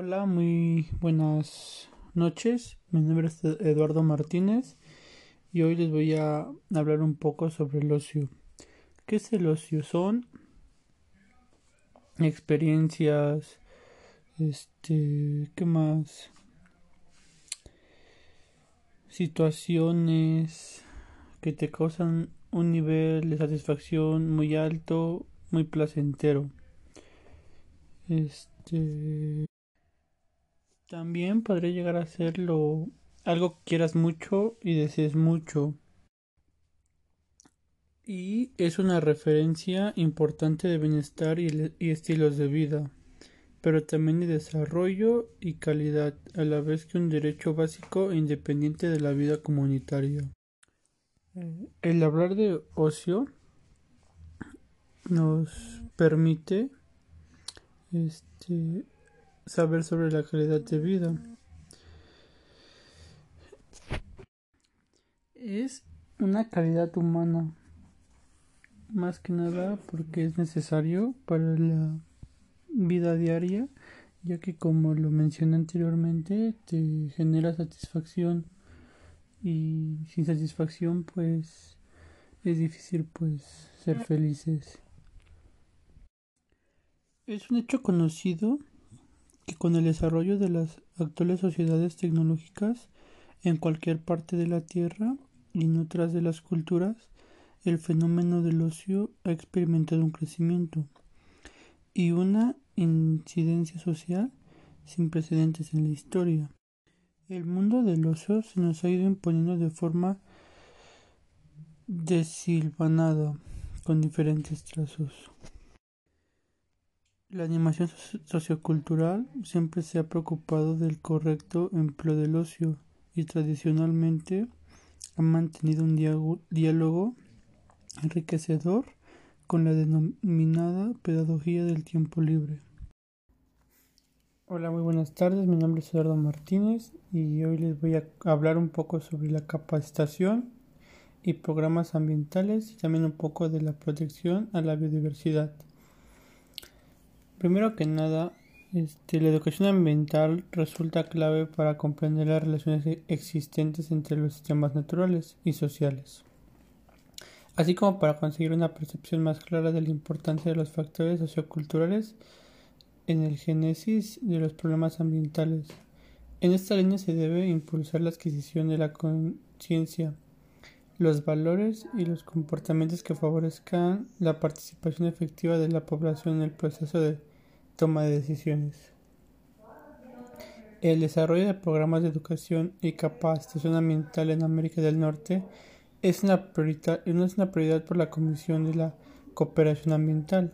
Hola, muy buenas noches. Mi nombre es Eduardo Martínez y hoy les voy a hablar un poco sobre el ocio. ¿Qué es el ocio? Son experiencias, este, ¿qué más? Situaciones que te causan un nivel de satisfacción muy alto, muy placentero. Este también podría llegar a serlo algo que quieras mucho y desees mucho. Y es una referencia importante de bienestar y, y, estilos de vida, pero también de desarrollo y calidad, a la vez que un derecho básico e independiente de la vida comunitaria. Eh, el hablar de ocio nos permite este saber sobre la calidad de vida. Es una calidad humana, más que nada porque es necesario para la vida diaria, ya que como lo mencioné anteriormente, te genera satisfacción y sin satisfacción pues es difícil pues ser felices. Es un hecho conocido con el desarrollo de las actuales sociedades tecnológicas en cualquier parte de la Tierra y en otras de las culturas, el fenómeno del ocio ha experimentado un crecimiento y una incidencia social sin precedentes en la historia. El mundo del ocio se nos ha ido imponiendo de forma desilvanada con diferentes trazos. La animación sociocultural siempre se ha preocupado del correcto empleo del ocio y tradicionalmente ha mantenido un diálogo enriquecedor con la denominada pedagogía del tiempo libre. Hola, muy buenas tardes. Mi nombre es Eduardo Martínez y hoy les voy a hablar un poco sobre la capacitación y programas ambientales y también un poco de la protección a la biodiversidad. Primero que nada, este, la educación ambiental resulta clave para comprender las relaciones e-, existentes entre los sistemas naturales y sociales, así como para conseguir una percepción más clara de la importancia de los factores socioculturales en el génesis de los problemas ambientales. En esta línea se debe impulsar la adquisición de la conciencia, los valores y los comportamientos que favorezcan la participación efectiva de la población en el proceso de toma de decisiones. El desarrollo de programas de educación y capacitación ambiental en América del Norte es una prioridad, es una prioridad por la Comisión de la Cooperación Ambiental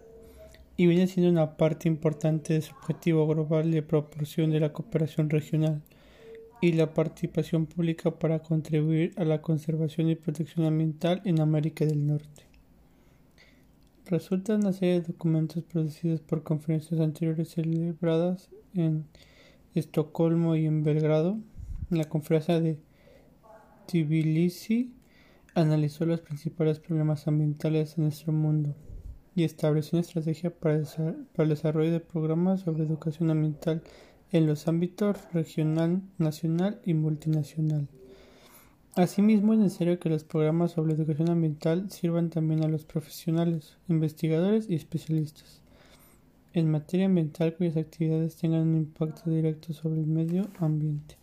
y viene siendo una parte importante de su objetivo global de proporción de la cooperación regional y la participación pública para contribuir a la conservación y protección ambiental en América del Norte. Resulta una serie de documentos producidos por conferencias anteriores celebradas en Estocolmo y en Belgrado. La conferencia de Tbilisi analizó los principales problemas ambientales en nuestro mundo y estableció una estrategia para, el desarrollo de programas sobre educación ambiental en los ámbitos regional, nacional y multinacional. Asimismo, es necesario que los programas sobre educación ambiental sirvan también a los profesionales, investigadores y especialistas en materia ambiental cuyas actividades tengan un impacto directo sobre el medio ambiente.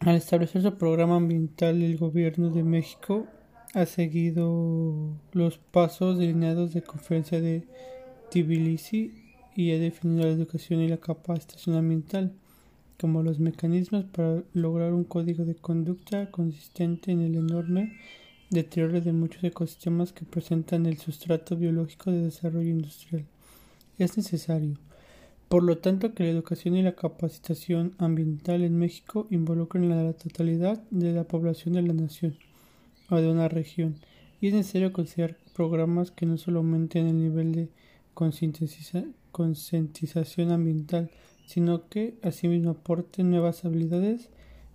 Al establecer su programa ambiental, el gobierno de México ha seguido los pasos delineados de conferencia de Tbilisi y ha definido la educación y la capacitación ambiental como los mecanismos para lograr un código de conducta consistente en el enorme deterioro de muchos ecosistemas que presentan el sustrato biológico de desarrollo industrial. Es necesario, por lo tanto, que la educación y la capacitación ambiental en México involucren a la totalidad de la población de la nación o de una región, y es necesario considerar programas que no solo aumenten el nivel de concientización ambiental, sino que asimismo aporten nuevas habilidades.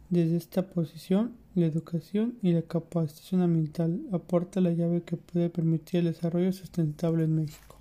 Desde esta posición, la educación y la capacitación ambiental aporta la llave que puede permitir el desarrollo sustentable en México.